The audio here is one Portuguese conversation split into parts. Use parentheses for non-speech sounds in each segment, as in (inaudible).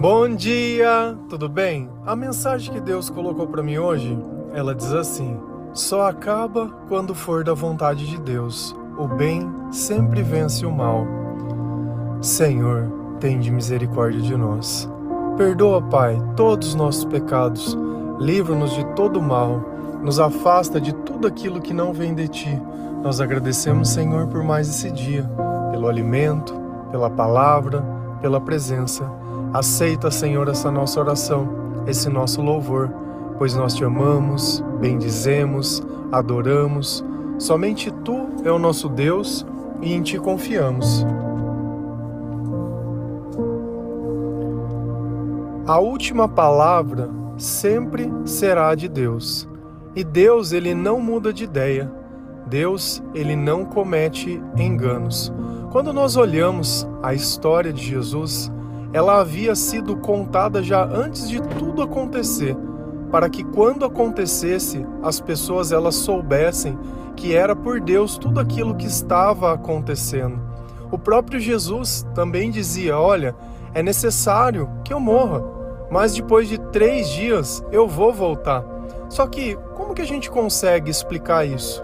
Bom dia, tudo bem? A mensagem que Deus colocou para mim hoje, ela diz assim: Só acaba quando for da vontade de Deus. O bem sempre vence o mal. Senhor, tende misericórdia de nós. Perdoa, Pai, todos os nossos pecados. Livra-nos de todo mal. Nos afasta de tudo aquilo que não vem de ti. Nós agradecemos, Senhor, por mais esse dia, pelo alimento, pela palavra, pela presença. Aceita, Senhor, essa nossa oração, esse nosso louvor, pois nós te amamos, bendizemos, adoramos. Somente tu é o nosso Deus e em ti confiamos. A última palavra sempre será de Deus. E Deus, ele não muda de ideia. Deus, ele não comete enganos. Quando nós olhamos a história de Jesus, ela havia sido contada já antes de tudo acontecer, para que quando acontecesse, as pessoas elas soubessem que era por Deus tudo aquilo que estava acontecendo. O próprio Jesus também dizia: Olha, é necessário que eu morra, mas depois de três dias eu vou voltar. Só que como que a gente consegue explicar isso?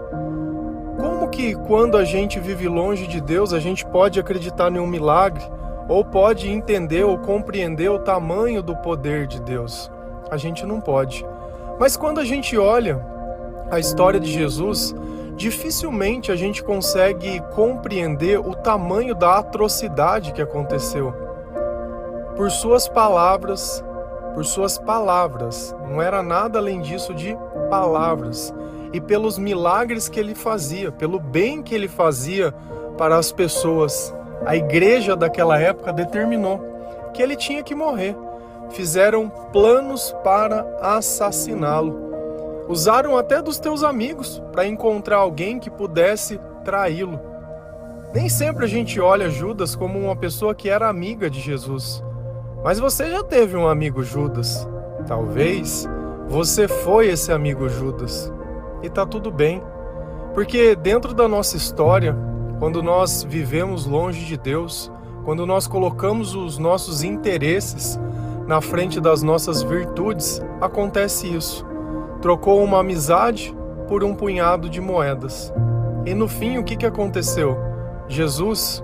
Como que quando a gente vive longe de Deus, a gente pode acreditar em um milagre ou pode entender ou compreender o tamanho do poder de Deus? A gente não pode. Mas quando a gente olha a história de Jesus, dificilmente a gente consegue compreender o tamanho da atrocidade que aconteceu. Por suas palavras, por suas palavras, não era nada além disso de palavras e pelos milagres que ele fazia, pelo bem que ele fazia para as pessoas. A igreja daquela época determinou que ele tinha que morrer. Fizeram planos para assassiná-lo. Usaram até dos teus amigos para encontrar alguém que pudesse traí-lo. Nem sempre a gente olha Judas como uma pessoa que era amiga de Jesus. Mas você já teve um amigo Judas. Talvez você foi esse amigo Judas e tá tudo bem. Porque dentro da nossa história, quando nós vivemos longe de Deus, quando nós colocamos os nossos interesses na frente das nossas virtudes, acontece isso. Trocou uma amizade por um punhado de moedas. E no fim, o que, que aconteceu? Jesus,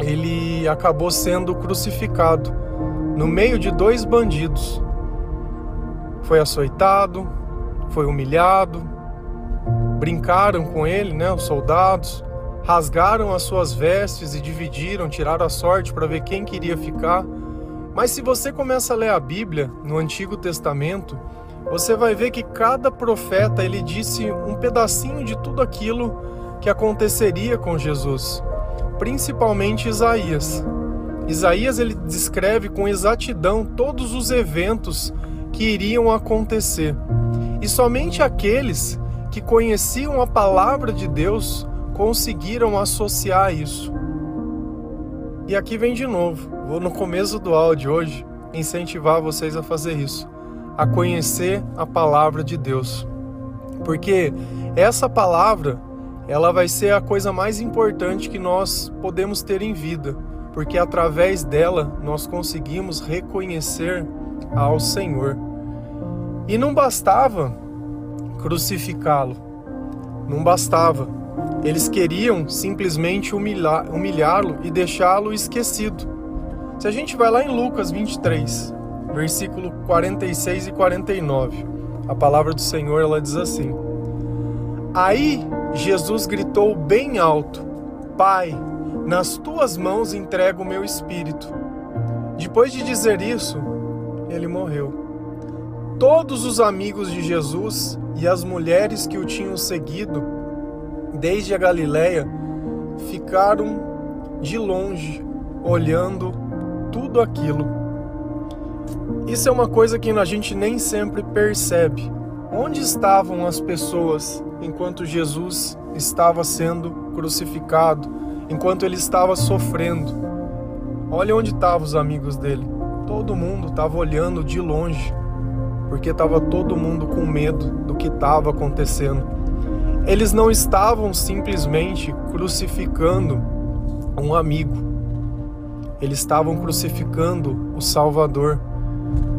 ele acabou sendo crucificado no meio de dois bandidos. Foi açoitado, foi humilhado, Brincaram com ele, né, os soldados, rasgaram as suas vestes e dividiram, tiraram a sorte para ver quem queria ficar. Mas se você começa a ler a Bíblia no Antigo Testamento, você vai ver que cada profeta ele disse um pedacinho de tudo aquilo que aconteceria com Jesus, principalmente Isaías. Isaías ele descreve com exatidão todos os eventos que iriam acontecer. E somente aqueles que conheciam a palavra de Deus conseguiram associar isso. E aqui vem de novo, vou no começo do áudio hoje incentivar vocês a fazer isso, a conhecer a palavra de Deus. Porque essa palavra, ela vai ser a coisa mais importante que nós podemos ter em vida, porque através dela nós conseguimos reconhecer ao Senhor. E não bastava crucificá-lo. Não bastava. Eles queriam simplesmente humilhá-lo e deixá-lo esquecido. Se a gente vai lá em Lucas 23, versículo 46 e 49, a palavra do Senhor ela diz assim: Aí Jesus gritou bem alto: Pai, nas tuas mãos entrego o meu espírito. Depois de dizer isso, ele morreu. Todos os amigos de Jesus e as mulheres que o tinham seguido desde a Galiléia ficaram de longe olhando tudo aquilo. Isso é uma coisa que a gente nem sempre percebe. Onde estavam as pessoas enquanto Jesus estava sendo crucificado, enquanto ele estava sofrendo? Olha onde estavam os amigos dele. Todo mundo estava olhando de longe porque estava todo mundo com medo do que estava acontecendo. Eles não estavam simplesmente crucificando um amigo. eles estavam crucificando o Salvador,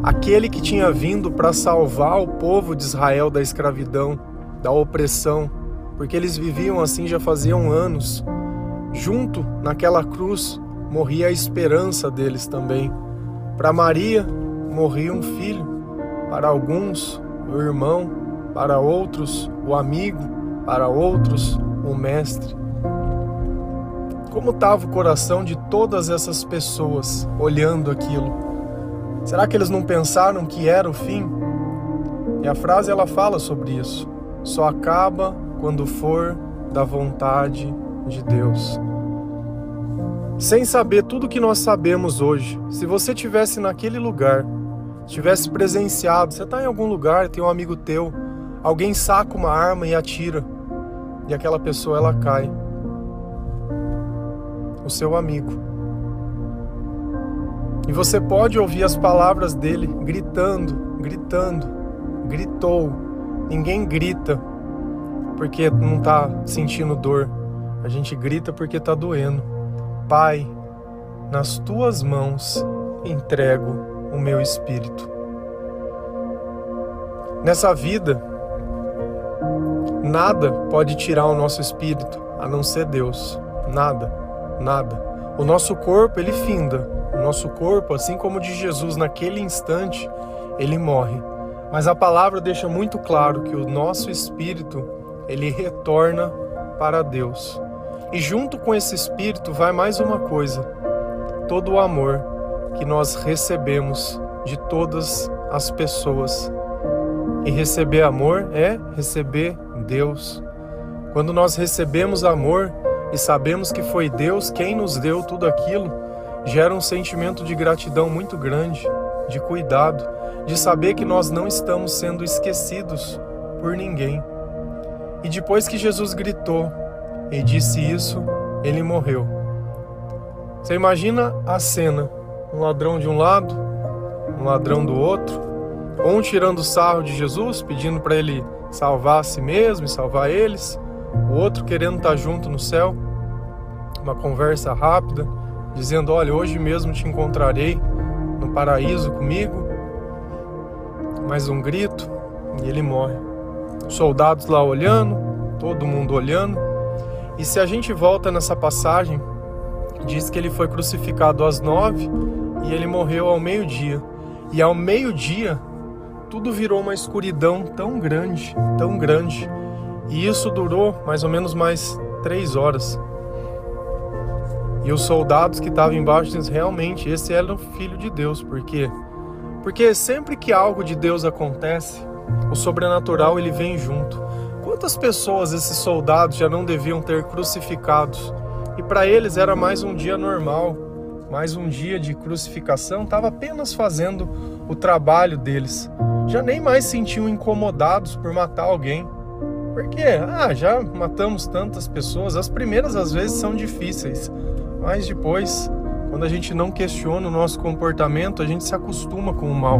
aquele que tinha vindo para salvar o povo de Israel da escravidão, da opressão, porque eles viviam assim já faziam anos. Junto naquela cruz morria a esperança deles também. Para Maria morria um filho, para alguns o irmão, para outros o amigo, para outros o mestre. Como estava o coração de todas essas pessoas olhando aquilo? Será que eles não pensaram que era o fim? E a frase ela fala sobre isso. Só acaba quando for da vontade de Deus. Sem saber tudo que nós sabemos hoje, se você tivesse naquele lugar, tivesse presenciado, você está em algum lugar, tem um amigo teu, alguém saca uma arma e atira, e aquela pessoa ela cai o seu amigo. E você pode ouvir as palavras dele gritando, gritando, gritou. Ninguém grita porque não está sentindo dor. A gente grita porque está doendo. Pai, nas tuas mãos entrego o meu espírito. Nessa vida, nada pode tirar o nosso espírito a não ser Deus. Nada nada. O nosso corpo, ele finda. O nosso corpo, assim como o de Jesus naquele instante, ele morre. Mas a palavra deixa muito claro que o nosso espírito, ele retorna para Deus. E junto com esse espírito vai mais uma coisa: todo o amor que nós recebemos de todas as pessoas. E receber amor é receber Deus. Quando nós recebemos amor, e sabemos que foi Deus quem nos deu tudo aquilo, gera um sentimento de gratidão muito grande, de cuidado, de saber que nós não estamos sendo esquecidos por ninguém. E depois que Jesus gritou e disse isso, ele morreu. Você imagina a cena: um ladrão de um lado, um ladrão do outro, um tirando sarro de Jesus, pedindo para ele salvar a si mesmo e salvar eles, o outro querendo estar junto no céu, uma conversa rápida, dizendo: Olha, hoje mesmo te encontrarei no paraíso comigo. Mais um grito e ele morre. Soldados lá olhando, todo mundo olhando. E se a gente volta nessa passagem, diz que ele foi crucificado às nove e ele morreu ao meio-dia. E ao meio-dia, tudo virou uma escuridão tão grande, tão grande, e isso durou mais ou menos mais três horas. E os soldados que estavam embaixo diziam, realmente, esse era o Filho de Deus. Por quê? Porque sempre que algo de Deus acontece, o sobrenatural ele vem junto. Quantas pessoas esses soldados já não deviam ter crucificados? E para eles era mais um dia normal, mais um dia de crucificação, estava apenas fazendo o trabalho deles. Já nem mais sentiam incomodados por matar alguém. Porque, ah, já matamos tantas pessoas, as primeiras às vezes são difíceis, mas depois, quando a gente não questiona o nosso comportamento, a gente se acostuma com o mal.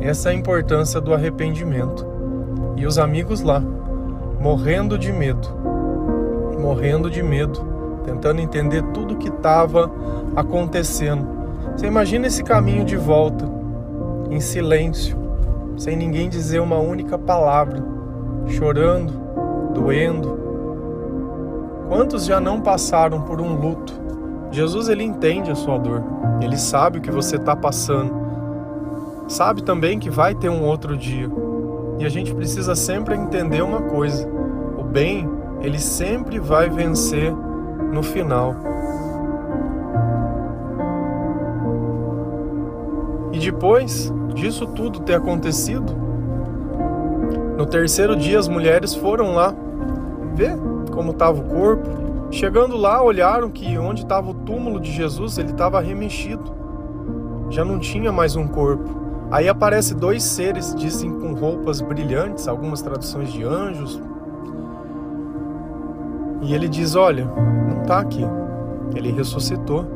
Essa é a importância do arrependimento. E os amigos lá, morrendo de medo, morrendo de medo, tentando entender tudo o que estava acontecendo. Você imagina esse caminho de volta, em silêncio, sem ninguém dizer uma única palavra, chorando, doendo. Quantos já não passaram por um luto? Jesus ele entende a sua dor. Ele sabe o que você está passando. Sabe também que vai ter um outro dia. E a gente precisa sempre entender uma coisa: o bem ele sempre vai vencer no final. Depois disso tudo ter acontecido, no terceiro dia as mulheres foram lá ver como estava o corpo. Chegando lá, olharam que onde estava o túmulo de Jesus, ele estava remexido. Já não tinha mais um corpo. Aí aparece dois seres, dizem com roupas brilhantes, algumas traduções de anjos. E ele diz: Olha, não está aqui. Ele ressuscitou.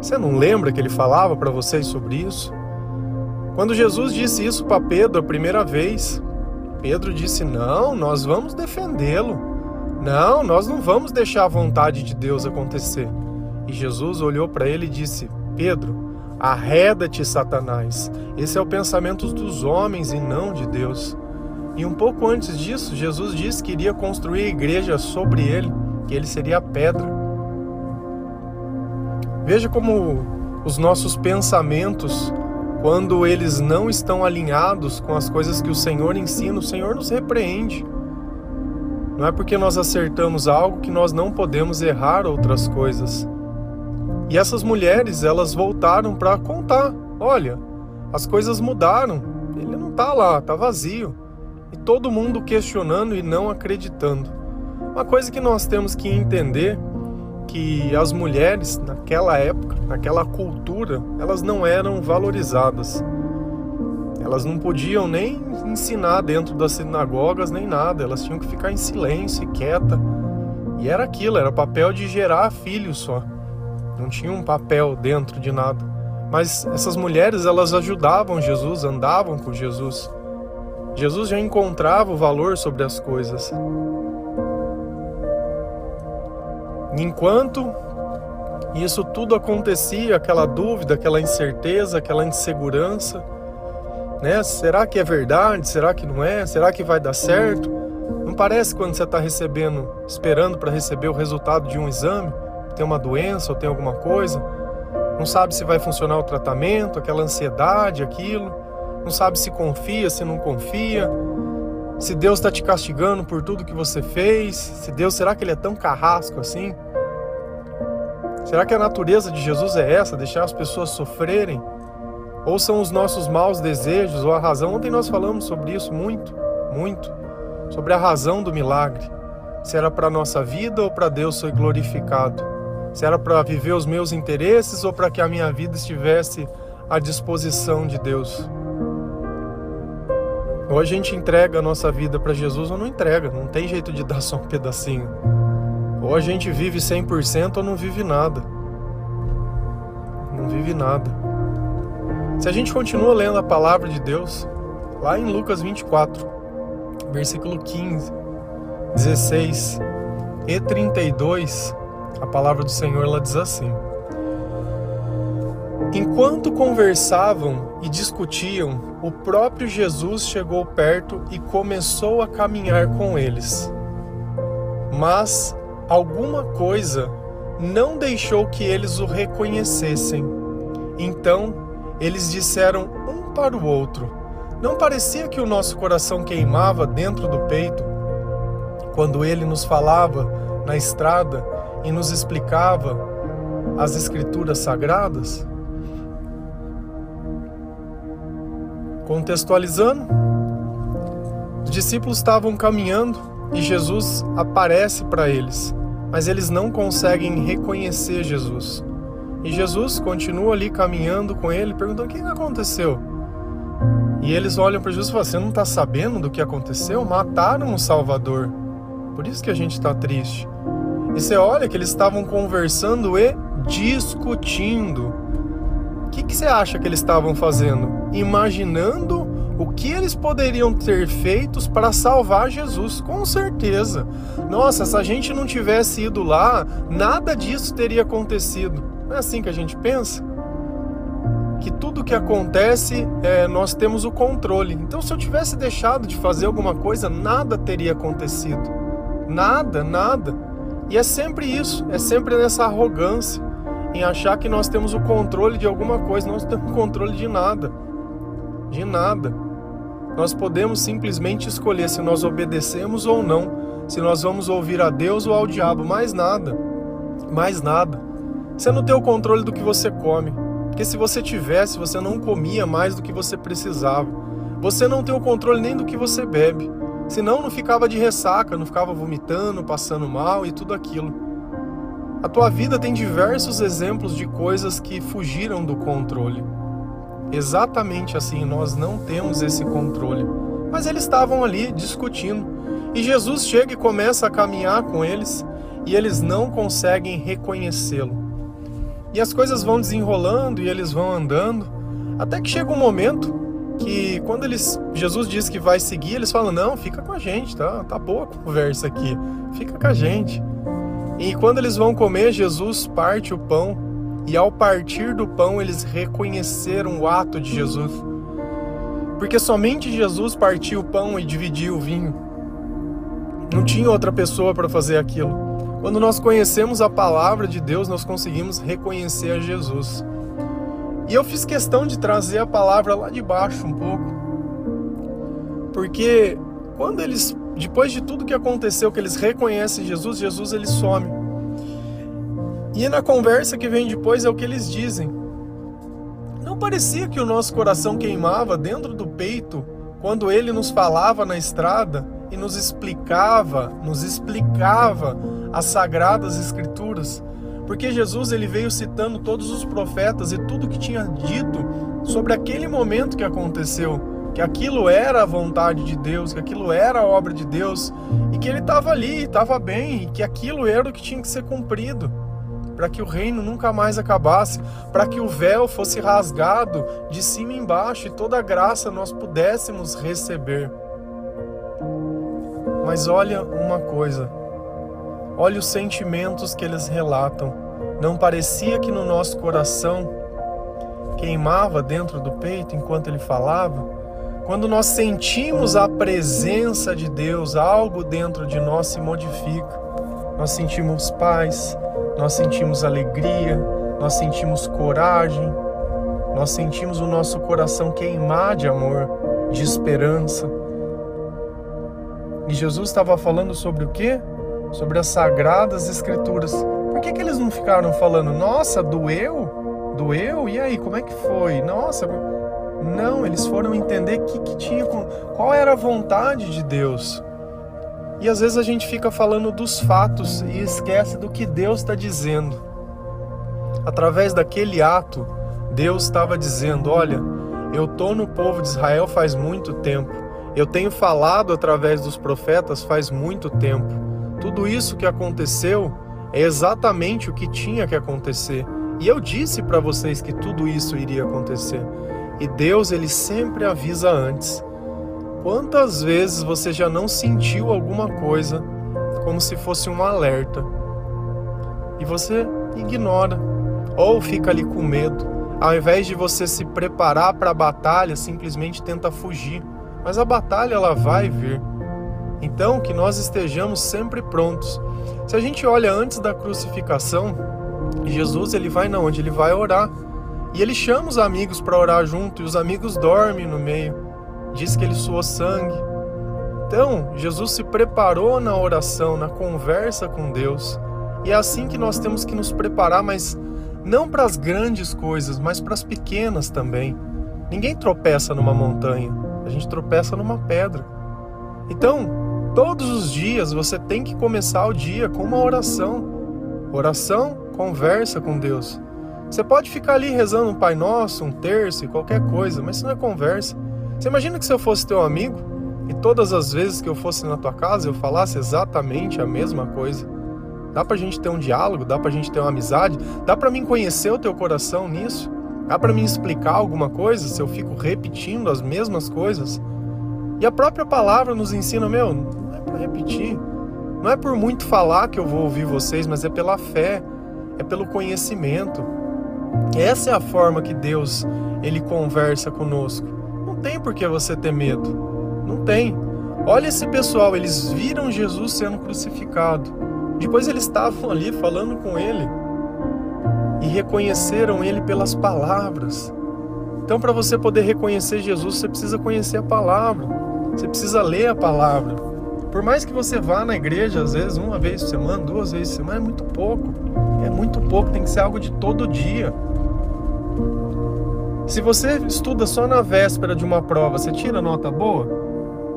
Você não lembra que ele falava para vocês sobre isso? Quando Jesus disse isso para Pedro a primeira vez, Pedro disse: Não, nós vamos defendê-lo. Não, nós não vamos deixar a vontade de Deus acontecer. E Jesus olhou para ele e disse: Pedro, arreda-te, Satanás. Esse é o pensamento dos homens e não de Deus. E um pouco antes disso, Jesus disse que iria construir a igreja sobre ele, que ele seria a pedra. Veja como os nossos pensamentos, quando eles não estão alinhados com as coisas que o Senhor ensina, o Senhor nos repreende. Não é porque nós acertamos algo que nós não podemos errar outras coisas. E essas mulheres, elas voltaram para contar: olha, as coisas mudaram, ele não está lá, está vazio. E todo mundo questionando e não acreditando. Uma coisa que nós temos que entender que as mulheres naquela época, naquela cultura, elas não eram valorizadas. Elas não podiam nem ensinar dentro das sinagogas nem nada, elas tinham que ficar em silêncio e quieta. E era aquilo, era papel de gerar filhos só. Não tinha um papel dentro de nada. Mas essas mulheres, elas ajudavam Jesus, andavam com Jesus. Jesus já encontrava o valor sobre as coisas. Enquanto isso tudo acontecia, aquela dúvida, aquela incerteza, aquela insegurança, né? Será que é verdade? Será que não é? Será que vai dar certo? Não parece quando você está recebendo, esperando para receber o resultado de um exame, tem uma doença ou tem alguma coisa, não sabe se vai funcionar o tratamento, aquela ansiedade, aquilo, não sabe se confia, se não confia, se Deus está te castigando por tudo que você fez, se Deus, será que ele é tão carrasco assim? Será que a natureza de Jesus é essa, deixar as pessoas sofrerem? Ou são os nossos maus desejos ou a razão? Ontem nós falamos sobre isso muito, muito, sobre a razão do milagre. Se era para a nossa vida ou para Deus ser glorificado. Se era para viver os meus interesses ou para que a minha vida estivesse à disposição de Deus. Ou a gente entrega a nossa vida para Jesus ou não entrega, não tem jeito de (laughs) dar só um pedacinho. Ou a gente vive 100% ou não vive nada. Não vive nada. Se a gente continua lendo a palavra de Deus, lá em Lucas 24, versículo 15, 16 e 32, a palavra do Senhor ela diz assim: Enquanto conversavam e discutiam, o próprio Jesus chegou perto e começou a caminhar com eles. Mas alguma coisa não deixou que eles o reconhecessem. Então eles disseram um para o outro: Não parecia que o nosso coração queimava dentro do peito quando ele nos falava na estrada e nos explicava as escrituras sagradas? Contextualizando, os discípulos estavam caminhando e Jesus aparece para eles, mas eles não conseguem reconhecer Jesus. E Jesus continua ali caminhando com ele, perguntando: o que aconteceu? E eles olham para Jesus e falam: Você não está sabendo do que aconteceu? Mataram o Salvador. Por isso que a gente está triste. E você olha que eles estavam conversando e discutindo. O que, que você acha que eles estavam fazendo? Imaginando o que eles poderiam ter feito para salvar Jesus, com certeza. Nossa, se a gente não tivesse ido lá, nada disso teria acontecido. Não é assim que a gente pensa? Que tudo que acontece, é, nós temos o controle. Então, se eu tivesse deixado de fazer alguma coisa, nada teria acontecido. Nada, nada. E é sempre isso, é sempre nessa arrogância, em achar que nós temos o controle de alguma coisa. Nós não temos controle de nada. De nada. Nós podemos simplesmente escolher se nós obedecemos ou não, se nós vamos ouvir a Deus ou ao diabo, mais nada. Mais nada. Você não tem o controle do que você come. Porque se você tivesse, você não comia mais do que você precisava. Você não tem o controle nem do que você bebe. Senão não ficava de ressaca, não ficava vomitando, passando mal e tudo aquilo. A tua vida tem diversos exemplos de coisas que fugiram do controle. Exatamente assim, nós não temos esse controle. Mas eles estavam ali discutindo. E Jesus chega e começa a caminhar com eles, e eles não conseguem reconhecê-lo. E as coisas vão desenrolando e eles vão andando, até que chega um momento que quando eles Jesus diz que vai seguir, eles falam: "Não, fica com a gente, tá? Tá boa a conversa aqui. Fica com a gente". E quando eles vão comer, Jesus parte o pão, e ao partir do pão, eles reconheceram o ato de Jesus. Porque somente Jesus partiu o pão e dividiu o vinho. Não tinha outra pessoa para fazer aquilo. Quando nós conhecemos a palavra de Deus, nós conseguimos reconhecer a Jesus. E eu fiz questão de trazer a palavra lá de baixo um pouco. Porque quando eles, depois de tudo que aconteceu, que eles reconhecem Jesus, Jesus ele some. E na conversa que vem depois é o que eles dizem. Não parecia que o nosso coração queimava dentro do peito quando ele nos falava na estrada e nos explicava, nos explicava as sagradas escrituras, porque Jesus ele veio citando todos os profetas e tudo que tinha dito sobre aquele momento que aconteceu, que aquilo era a vontade de Deus, que aquilo era a obra de Deus e que ele estava ali, estava bem, e que aquilo era o que tinha que ser cumprido para que o reino nunca mais acabasse, para que o véu fosse rasgado de cima e embaixo e toda graça nós pudéssemos receber. Mas olha uma coisa, olha os sentimentos que eles relatam. Não parecia que no nosso coração queimava dentro do peito enquanto ele falava? Quando nós sentimos a presença de Deus, algo dentro de nós se modifica. Nós sentimos paz, nós sentimos alegria, nós sentimos coragem, nós sentimos o nosso coração queimar de amor, de esperança. E Jesus estava falando sobre o quê? Sobre as sagradas escrituras. Por que, que eles não ficaram falando, nossa, doeu? Doeu? E aí, como é que foi? Nossa. Não, eles foram entender que, que tinha, qual era a vontade de Deus. E às vezes a gente fica falando dos fatos e esquece do que Deus está dizendo. Através daquele ato, Deus estava dizendo: Olha, eu estou no povo de Israel faz muito tempo. Eu tenho falado através dos profetas faz muito tempo. Tudo isso que aconteceu é exatamente o que tinha que acontecer. E eu disse para vocês que tudo isso iria acontecer. E Deus, ele sempre avisa antes. Quantas vezes você já não sentiu alguma coisa como se fosse um alerta e você ignora ou fica ali com medo? Ao invés de você se preparar para a batalha, simplesmente tenta fugir mas a batalha ela vai vir. Então, que nós estejamos sempre prontos. Se a gente olha antes da crucificação, Jesus ele vai na onde ele vai orar. E ele chama os amigos para orar junto e os amigos dormem no meio. Diz que ele suou sangue. Então, Jesus se preparou na oração, na conversa com Deus. E é assim que nós temos que nos preparar, mas não para as grandes coisas, mas para as pequenas também. Ninguém tropeça numa montanha a gente tropeça numa pedra. Então, todos os dias você tem que começar o dia com uma oração. Oração, conversa com Deus. Você pode ficar ali rezando um Pai Nosso, um terço, qualquer coisa, mas isso não é conversa. Você imagina que se eu fosse teu amigo e todas as vezes que eu fosse na tua casa eu falasse exatamente a mesma coisa? Dá pra gente ter um diálogo, dá pra gente ter uma amizade, dá pra mim conhecer o teu coração nisso? Dá para me explicar alguma coisa se eu fico repetindo as mesmas coisas? E a própria palavra nos ensina, meu, não é para repetir. Não é por muito falar que eu vou ouvir vocês, mas é pela fé, é pelo conhecimento. Essa é a forma que Deus ele conversa conosco. Tem por que você ter medo. Não tem. Olha esse pessoal, eles viram Jesus sendo crucificado. Depois eles estavam ali falando com ele e reconheceram ele pelas palavras. Então, para você poder reconhecer Jesus, você precisa conhecer a palavra, você precisa ler a palavra. Por mais que você vá na igreja, às vezes, uma vez por semana, duas vezes por semana, é muito pouco. É muito pouco, tem que ser algo de todo dia. Se você estuda só na véspera de uma prova, você tira nota boa?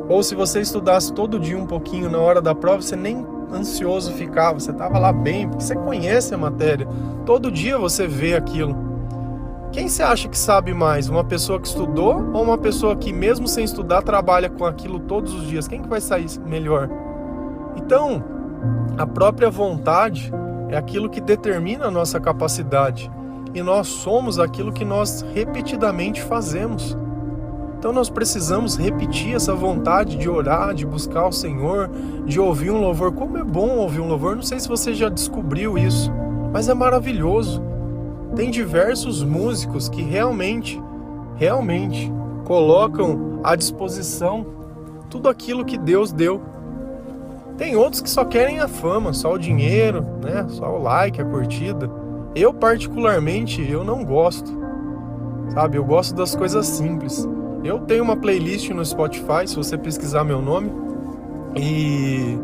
Ou se você estudasse todo dia um pouquinho na hora da prova, você nem ansioso ficava, você estava lá bem, porque você conhece a matéria. Todo dia você vê aquilo. Quem você acha que sabe mais? Uma pessoa que estudou ou uma pessoa que, mesmo sem estudar, trabalha com aquilo todos os dias? Quem que vai sair melhor? Então, a própria vontade é aquilo que determina a nossa capacidade. E nós somos aquilo que nós repetidamente fazemos. Então nós precisamos repetir essa vontade de orar, de buscar o Senhor, de ouvir um louvor. Como é bom ouvir um louvor, não sei se você já descobriu isso, mas é maravilhoso. Tem diversos músicos que realmente, realmente colocam à disposição tudo aquilo que Deus deu. Tem outros que só querem a fama, só o dinheiro, né? Só o like, a curtida. Eu particularmente, eu não gosto. Sabe? Eu gosto das coisas simples. Eu tenho uma playlist no Spotify, se você pesquisar meu nome, e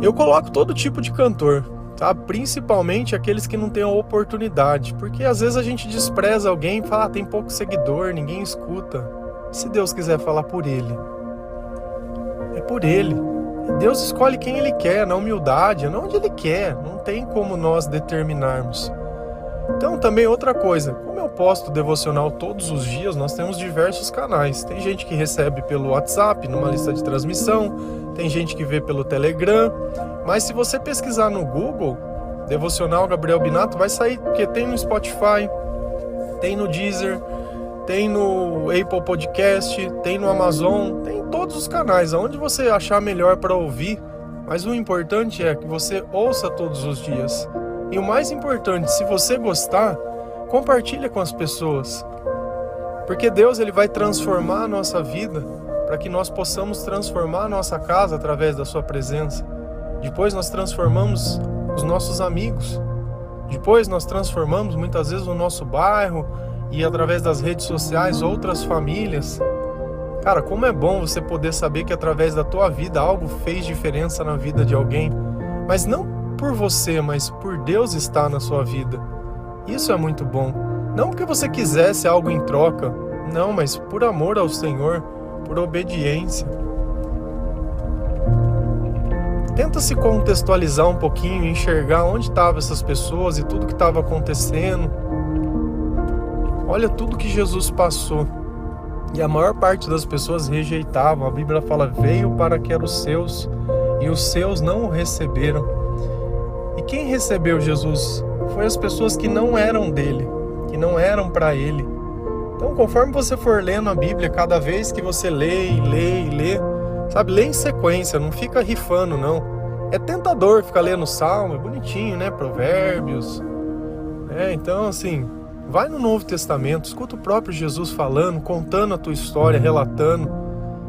eu coloco todo tipo de cantor, tá? Principalmente aqueles que não têm a oportunidade, porque às vezes a gente despreza alguém e fala, ah, tem pouco seguidor, ninguém escuta. Se Deus quiser falar por ele, é por ele. Deus escolhe quem ele quer, na humildade, não onde ele quer, não tem como nós determinarmos. Então, também outra coisa, como eu posto devocional todos os dias, nós temos diversos canais. Tem gente que recebe pelo WhatsApp, numa lista de transmissão, tem gente que vê pelo Telegram, mas se você pesquisar no Google, devocional Gabriel Binato, vai sair, porque tem no Spotify, tem no Deezer, tem no Apple Podcast, tem no Amazon, tem em todos os canais, aonde você achar melhor para ouvir. Mas o importante é que você ouça todos os dias. E o mais importante, se você gostar, compartilha com as pessoas. Porque Deus ele vai transformar a nossa vida para que nós possamos transformar a nossa casa através da sua presença. Depois nós transformamos os nossos amigos. Depois nós transformamos muitas vezes o nosso bairro e através das redes sociais outras famílias. Cara, como é bom você poder saber que através da tua vida algo fez diferença na vida de alguém, mas não por você, mas por Deus estar na sua vida. Isso é muito bom. Não porque você quisesse algo em troca, não, mas por amor ao Senhor, por obediência. Tenta se contextualizar um pouquinho, enxergar onde estavam essas pessoas e tudo que estava acontecendo. Olha tudo que Jesus passou. E a maior parte das pessoas rejeitavam. A Bíblia fala: veio para que eram os seus, e os seus não o receberam. E quem recebeu Jesus foi as pessoas que não eram dele, que não eram para ele. Então, conforme você for lendo a Bíblia, cada vez que você lê e lê e lê, sabe, lê em sequência, não fica rifando, não. É tentador ficar lendo Salmo, é bonitinho, né? Provérbios. É, então, assim, vai no Novo Testamento, escuta o próprio Jesus falando, contando a tua história, relatando.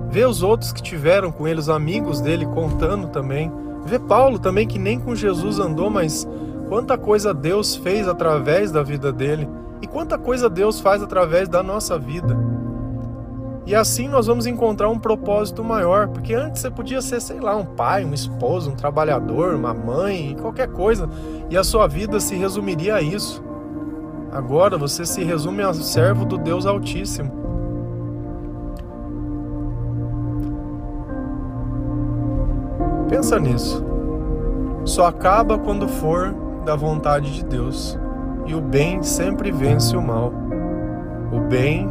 Vê os outros que tiveram com ele, os amigos dele, contando também. Vê Paulo também que nem com Jesus andou, mas quanta coisa Deus fez através da vida dele e quanta coisa Deus faz através da nossa vida. E assim nós vamos encontrar um propósito maior, porque antes você podia ser, sei lá, um pai, um esposo, um trabalhador, uma mãe, qualquer coisa, e a sua vida se resumiria a isso. Agora você se resume a servo do Deus Altíssimo. Pensa nisso. Só acaba quando for da vontade de Deus, e o bem sempre vence o mal. O bem,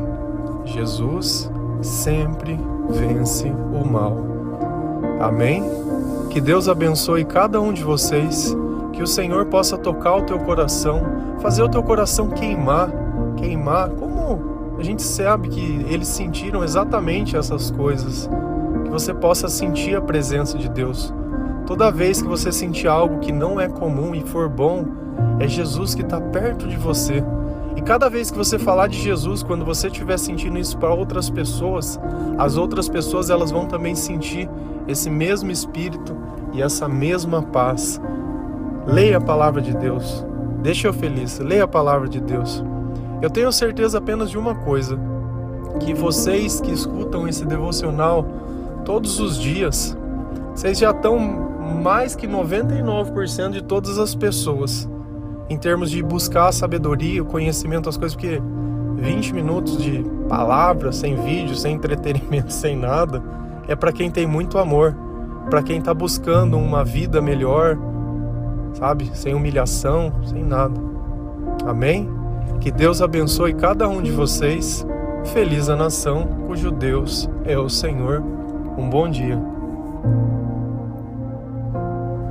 Jesus, sempre vence o mal. Amém? Que Deus abençoe cada um de vocês, que o Senhor possa tocar o teu coração, fazer o teu coração queimar, queimar, como a gente sabe que eles sentiram exatamente essas coisas que você possa sentir a presença de Deus. Toda vez que você sentir algo que não é comum e for bom, é Jesus que está perto de você. E cada vez que você falar de Jesus, quando você estiver sentindo isso para outras pessoas, as outras pessoas elas vão também sentir esse mesmo espírito e essa mesma paz. Leia a palavra de Deus. Deixa eu feliz. Leia a palavra de Deus. Eu tenho certeza apenas de uma coisa, que vocês que escutam esse devocional todos os dias, vocês já estão mais que 99% de todas as pessoas em termos de buscar a sabedoria, o conhecimento, as coisas, porque 20 minutos de palavra, sem vídeo, sem entretenimento, (laughs) sem nada, é para quem tem muito amor, para quem está buscando uma vida melhor, sabe? Sem humilhação, sem nada. Amém? Que Deus abençoe cada um de vocês. Feliz a nação cujo Deus é o Senhor. Um bom dia.